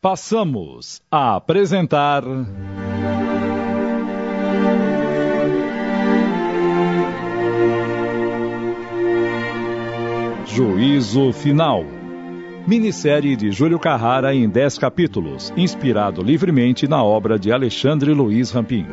Passamos a apresentar. Juízo Final. Minissérie de Júlio Carrara em 10 capítulos, inspirado livremente na obra de Alexandre Luiz Rampin.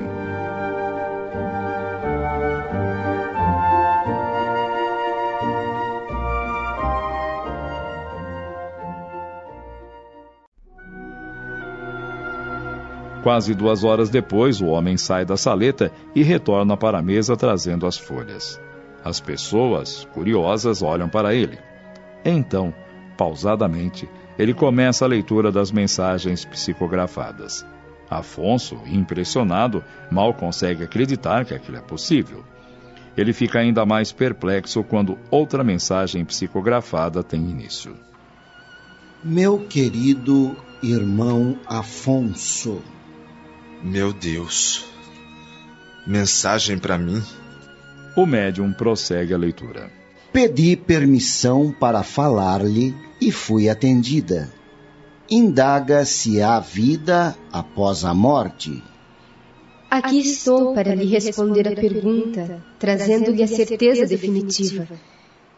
Quase duas horas depois, o homem sai da saleta e retorna para a mesa trazendo as folhas. As pessoas, curiosas, olham para ele. Então, pausadamente, ele começa a leitura das mensagens psicografadas. Afonso, impressionado, mal consegue acreditar que aquilo é possível. Ele fica ainda mais perplexo quando outra mensagem psicografada tem início. Meu querido irmão Afonso, meu Deus. Mensagem para mim? O médium prossegue a leitura. Pedi permissão para falar-lhe e fui atendida. Indaga se há vida após a morte. Aqui estou para lhe responder a pergunta, trazendo-lhe a certeza definitiva.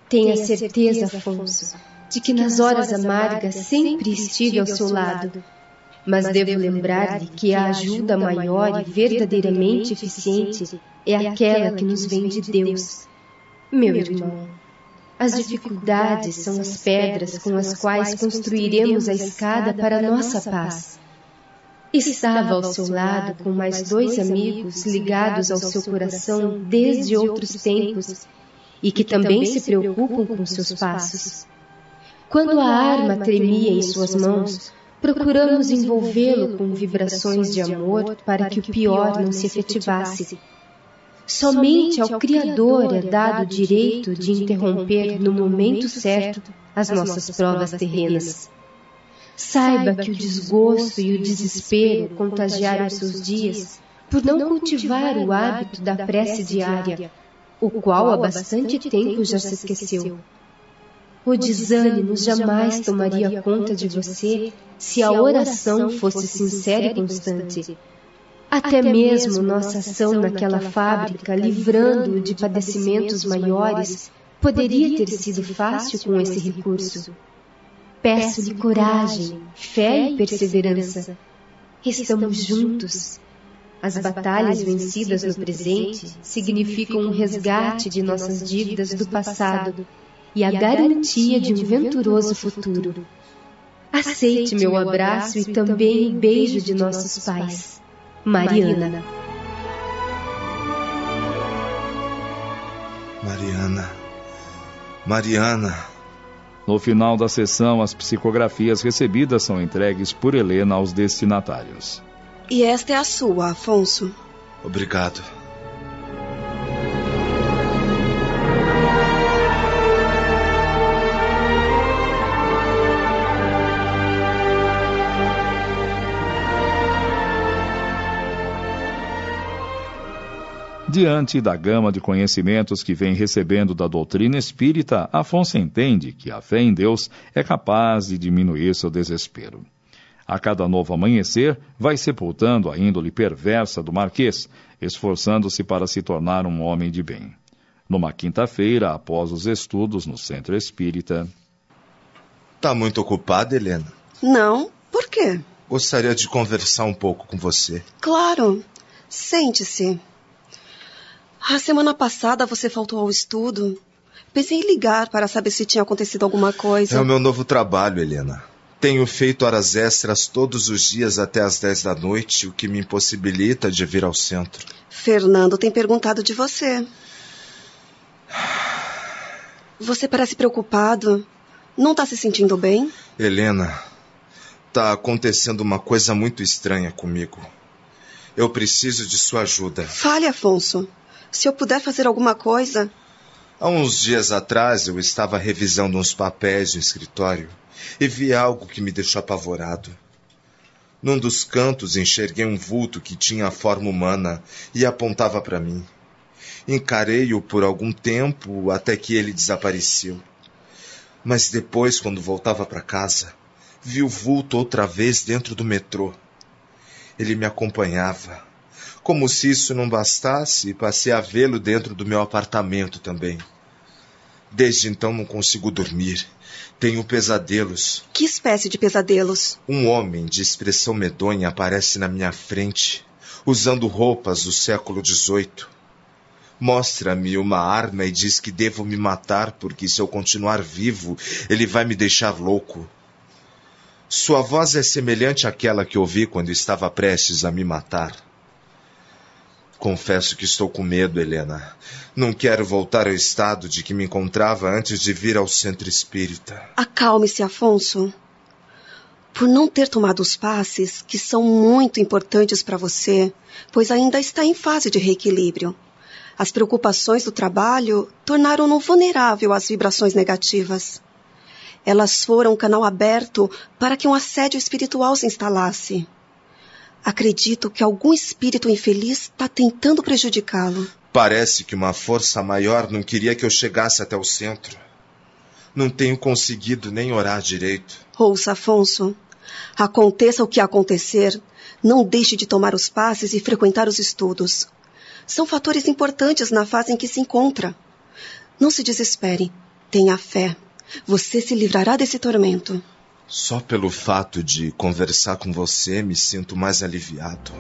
Tenha certeza, Afonso, de que nas horas amargas sempre estive ao seu lado mas devo lembrar-lhe que a ajuda maior e verdadeiramente eficiente é aquela que nos vem de Deus. Meu irmão, as dificuldades são as pedras com as quais construiremos a escada para a nossa paz. Estava ao seu lado com mais dois amigos ligados ao seu coração desde outros tempos e que também se preocupam com seus passos. Quando a arma tremia em suas mãos, Procuramos envolvê-lo com vibrações de amor para que o pior não se efetivasse. Somente ao Criador é dado o direito de interromper no momento certo as nossas provas terrenas. Saiba que o desgosto e o desespero contagiaram seus dias por não cultivar o hábito da prece diária, o qual há bastante tempo já se esqueceu. O desânimo jamais tomaria conta de você se a oração fosse sincera e constante. Até mesmo nossa ação naquela fábrica, livrando-o de padecimentos maiores, poderia ter sido fácil com esse recurso. Peço-lhe coragem, fé e perseverança. Estamos juntos. As batalhas vencidas no presente significam um resgate de nossas dívidas do passado e a garantia de um venturoso futuro. Aceite meu abraço e também o beijo de nossos pais. Mariana. Mariana. Mariana. No final da sessão, as psicografias recebidas são entregues por Helena aos destinatários. E esta é a sua, Afonso. Obrigado. Diante da gama de conhecimentos que vem recebendo da doutrina espírita, Afonso entende que a fé em Deus é capaz de diminuir seu desespero. A cada novo amanhecer, vai sepultando a índole perversa do Marquês, esforçando-se para se tornar um homem de bem. Numa quinta-feira, após os estudos no centro espírita. Tá muito ocupada, Helena? Não. Por quê? Gostaria de conversar um pouco com você. Claro. Sente-se. A semana passada você faltou ao estudo. Pensei em ligar para saber se tinha acontecido alguma coisa. É o meu novo trabalho, Helena. Tenho feito horas extras todos os dias até as 10 da noite, o que me impossibilita de vir ao centro. Fernando tem perguntado de você. Você parece preocupado. Não está se sentindo bem? Helena, está acontecendo uma coisa muito estranha comigo. Eu preciso de sua ajuda. Fale, Afonso. Se eu puder fazer alguma coisa. Há uns dias atrás eu estava revisando uns papéis no escritório e vi algo que me deixou apavorado. Num dos cantos enxerguei um vulto que tinha a forma humana e apontava para mim. Encarei-o por algum tempo até que ele desapareceu. Mas depois, quando voltava para casa, Vi o vulto outra vez dentro do metrô. Ele me acompanhava. Como se isso não bastasse, passei a vê-lo dentro do meu apartamento também. Desde então não consigo dormir. Tenho pesadelos. Que espécie de pesadelos? Um homem de expressão medonha aparece na minha frente, usando roupas do século XVIII. Mostra-me uma arma e diz que devo me matar porque, se eu continuar vivo, ele vai me deixar louco. Sua voz é semelhante àquela que ouvi quando estava prestes a me matar. Confesso que estou com medo, Helena. Não quero voltar ao estado de que me encontrava antes de vir ao centro espírita. Acalme-se, Afonso. Por não ter tomado os passes, que são muito importantes para você, pois ainda está em fase de reequilíbrio. As preocupações do trabalho tornaram-no vulnerável às vibrações negativas. Elas foram um canal aberto para que um assédio espiritual se instalasse. Acredito que algum espírito infeliz está tentando prejudicá-lo. Parece que uma força maior não queria que eu chegasse até o centro. Não tenho conseguido nem orar direito. Ouça, Afonso. Aconteça o que acontecer, não deixe de tomar os passes e frequentar os estudos. São fatores importantes na fase em que se encontra. Não se desespere. Tenha fé. Você se livrará desse tormento. Só pelo fato de conversar com você me sinto mais aliviado.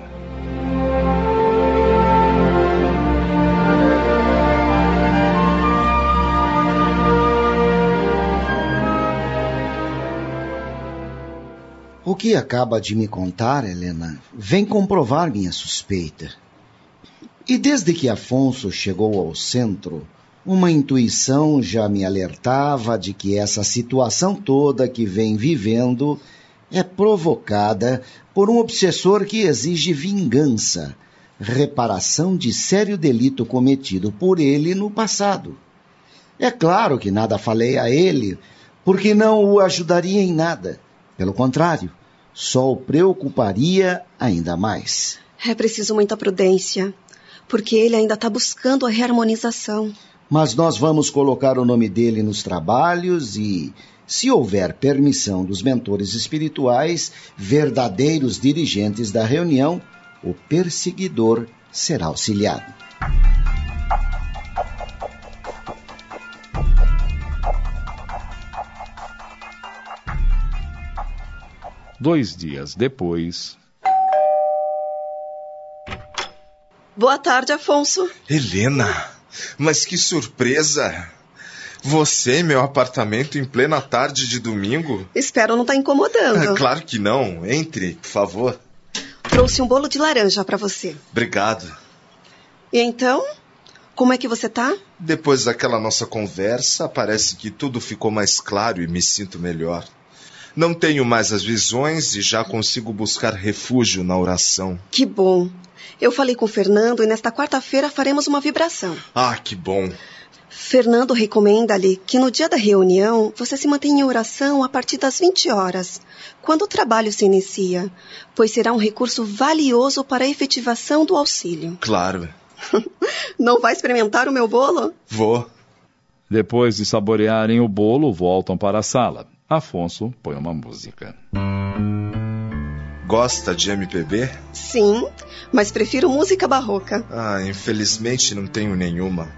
O que acaba de me contar, Helena, vem comprovar minha suspeita. E desde que Afonso chegou ao centro, uma intuição já me alertava de que essa situação toda que vem vivendo é provocada por um obsessor que exige vingança, reparação de sério delito cometido por ele no passado. É claro que nada falei a ele, porque não o ajudaria em nada. Pelo contrário, só o preocuparia ainda mais. É preciso muita prudência, porque ele ainda está buscando a reharmonização mas nós vamos colocar o nome dele nos trabalhos e, se houver permissão dos mentores espirituais, verdadeiros dirigentes da reunião, o perseguidor será auxiliado. Dois dias depois. Boa tarde, Afonso. Helena! Mas que surpresa! Você em meu apartamento em plena tarde de domingo? Espero não estar tá incomodando. Ah, claro que não. Entre, por favor. Trouxe um bolo de laranja para você. Obrigado. E então? Como é que você tá? Depois daquela nossa conversa, parece que tudo ficou mais claro e me sinto melhor. Não tenho mais as visões e já consigo buscar refúgio na oração. Que bom. Eu falei com o Fernando e nesta quarta-feira faremos uma vibração. Ah, que bom. Fernando recomenda-lhe que no dia da reunião você se mantenha em oração a partir das 20 horas, quando o trabalho se inicia, pois será um recurso valioso para a efetivação do auxílio. Claro. Não vai experimentar o meu bolo? Vou. Depois de saborearem o bolo, voltam para a sala. Afonso põe uma música. Gosta de MPB? Sim, mas prefiro música barroca. Ah, infelizmente não tenho nenhuma.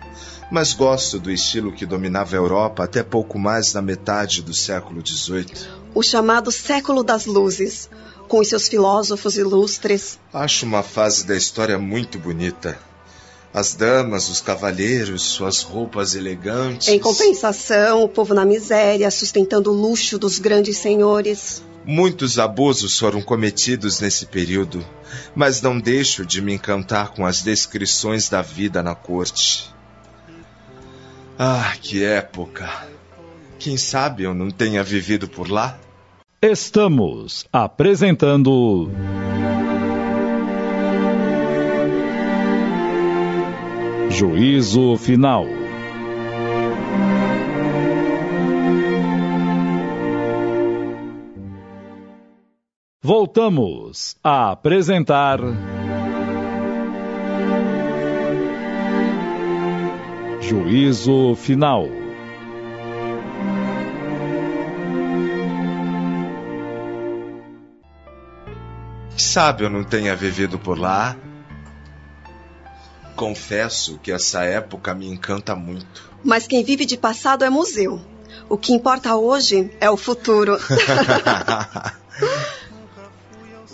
Mas gosto do estilo que dominava a Europa até pouco mais da metade do século XVIII. O chamado século das luzes, com os seus filósofos ilustres. Acho uma fase da história muito bonita. As damas, os cavalheiros, suas roupas elegantes. Em compensação, o povo na miséria, sustentando o luxo dos grandes senhores. Muitos abusos foram cometidos nesse período, mas não deixo de me encantar com as descrições da vida na corte. Ah, que época! Quem sabe eu não tenha vivido por lá? Estamos apresentando. Juízo Final. Voltamos a apresentar. Juízo Final. Eu não tenha vivido por lá? Confesso que essa época me encanta muito. Mas quem vive de passado é museu. O que importa hoje é o futuro.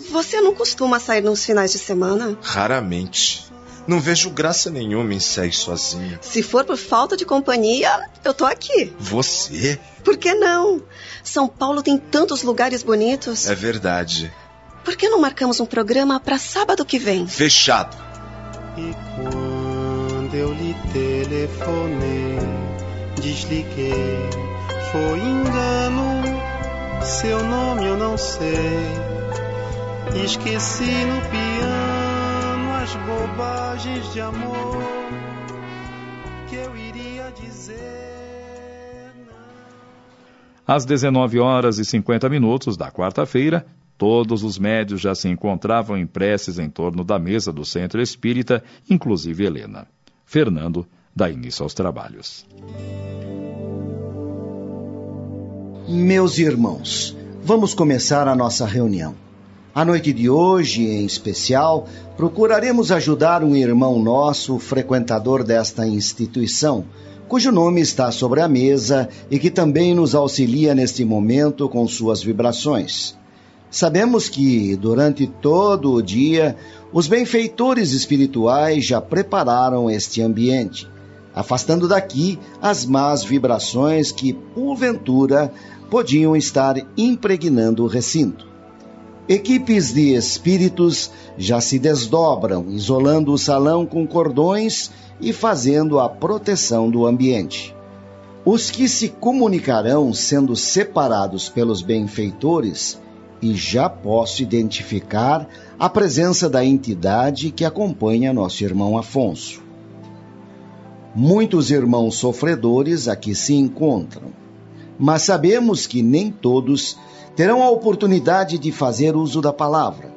Você não costuma sair nos finais de semana? Raramente. Não vejo graça nenhuma em sair sozinho. Se for por falta de companhia, eu tô aqui. Você? Por que não? São Paulo tem tantos lugares bonitos. É verdade. Por que não marcamos um programa para sábado que vem? Fechado. E eu lhe telefonei, desliguei. Foi engano, seu nome eu não sei. Esqueci no piano as bobagens de amor que eu iria dizer. Às 19 horas e 50 minutos da quarta-feira, Todos os médios já se encontravam em preces em torno da mesa do centro espírita, inclusive Helena. Fernando dá início aos trabalhos. Meus irmãos, vamos começar a nossa reunião. A noite de hoje, em especial, procuraremos ajudar um irmão nosso, frequentador desta instituição, cujo nome está sobre a mesa e que também nos auxilia neste momento com suas vibrações. Sabemos que, durante todo o dia, os benfeitores espirituais já prepararam este ambiente, afastando daqui as más vibrações que, porventura, podiam estar impregnando o recinto. Equipes de espíritos já se desdobram, isolando o salão com cordões e fazendo a proteção do ambiente. Os que se comunicarão sendo separados pelos benfeitores e já posso identificar a presença da entidade que acompanha nosso irmão Afonso. Muitos irmãos sofredores aqui se encontram, mas sabemos que nem todos terão a oportunidade de fazer uso da palavra.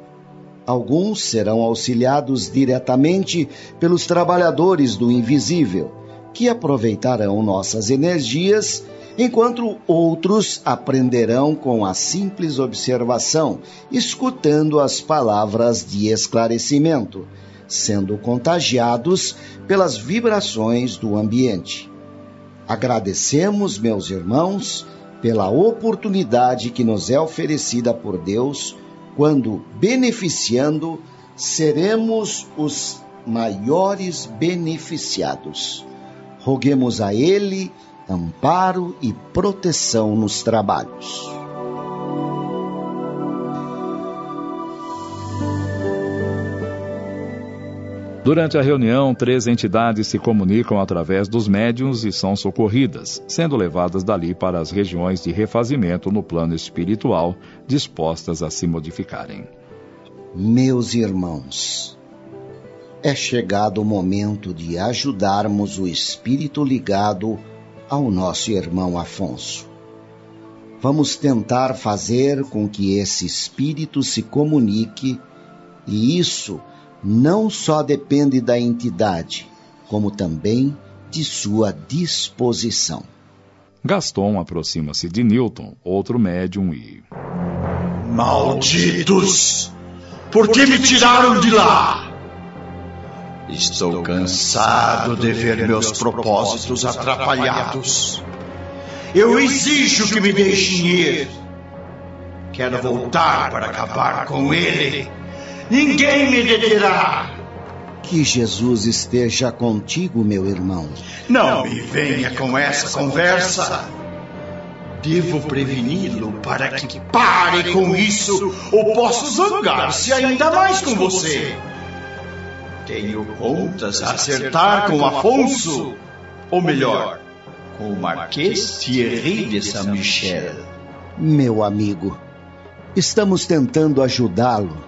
Alguns serão auxiliados diretamente pelos trabalhadores do invisível, que aproveitarão nossas energias enquanto outros aprenderão com a simples observação, escutando as palavras de esclarecimento, sendo contagiados pelas vibrações do ambiente. Agradecemos, meus irmãos, pela oportunidade que nos é oferecida por Deus, quando, beneficiando, seremos os maiores beneficiados. Roguemos a Ele amparo e proteção nos trabalhos. Durante a reunião, três entidades se comunicam através dos médiums e são socorridas, sendo levadas dali para as regiões de refazimento no plano espiritual, dispostas a se modificarem. Meus irmãos, é chegado o momento de ajudarmos o espírito ligado ao nosso irmão Afonso. Vamos tentar fazer com que esse espírito se comunique, e isso não só depende da entidade, como também de sua disposição. Gaston aproxima-se de Newton, outro médium, e. Malditos! Por que me tiraram de lá? Estou cansado de ver meus propósitos atrapalhados. Eu exijo que me deixem ir. Quero voltar para acabar com ele. Ninguém me deterá. Que Jesus esteja contigo, meu irmão. Não me venha com essa conversa. Devo preveni-lo para que pare com isso ou posso zangar-se ainda mais com você. Tenho contas a acertar com Afonso, ou melhor, com o Marquês Thierry de Saint-Michel. Meu amigo, estamos tentando ajudá-lo.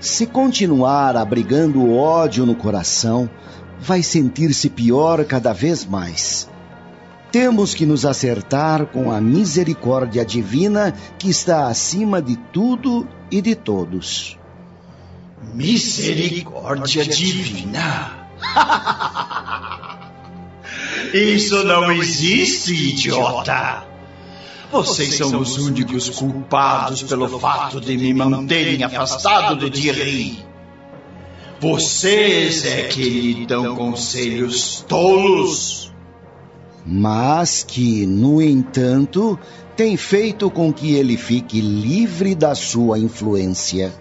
Se continuar abrigando o ódio no coração, vai sentir-se pior cada vez mais. Temos que nos acertar com a misericórdia divina que está acima de tudo e de todos. Misericórdia divina. Isso não existe, idiota. Vocês são os únicos culpados pelo fato de me manterem afastado de Thierry. Vocês é que lhe dão conselhos tolos. Mas que, no entanto, tem feito com que ele fique livre da sua influência.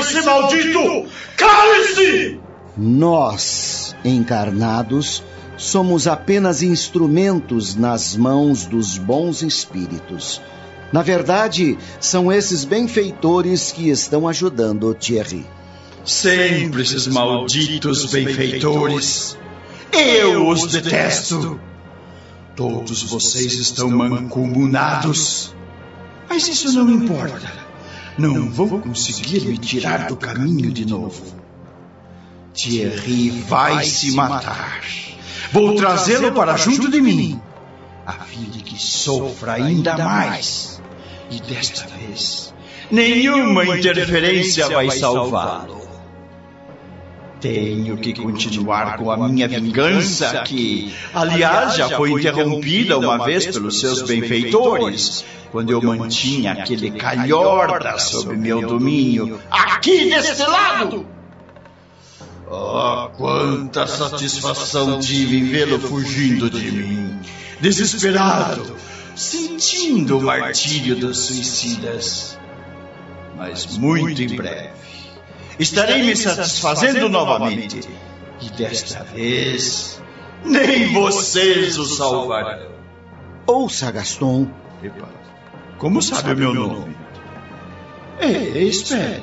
Cale-se, maldito! Cale-se! Nós, encarnados, somos apenas instrumentos nas mãos dos bons espíritos. Na verdade, são esses benfeitores que estão ajudando Thierry. Sempre esses malditos benfeitores. Eu os detesto. Todos vocês estão mancomunados. Mas isso não importa. Não vão conseguir me tirar do caminho de novo. Thierry vai se matar. Vou trazê-lo para junto de mim, a fim de que sofra ainda mais. E desta vez, nenhuma interferência vai salvá-lo. Tenho que continuar com a minha vingança, que, aliás, já foi interrompida uma vez pelos seus benfeitores, quando eu mantinha aquele calhorda sob meu domínio, aqui deste lado. Oh, quanta satisfação tive em vê-lo fugindo de mim, desesperado, sentindo o martírio dos suicidas. Mas muito em breve, estarei me satisfazendo novamente. E desta vez, nem vocês o salvarão. Ouça, Gaston. Como sabe o meu nome? É, espere.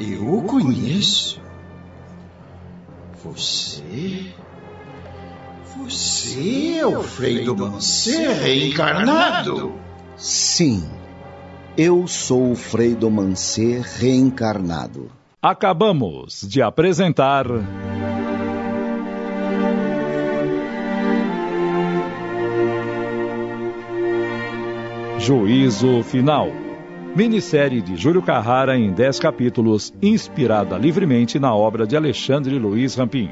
Eu o conheço. Você? Você é o Frei do Mancer reencarnado? Sim, eu sou o Frei do Mancer reencarnado. Acabamos de apresentar. Juízo Final. Minissérie de Júlio Carrara em 10 capítulos, inspirada livremente na obra de Alexandre Luiz Rampim.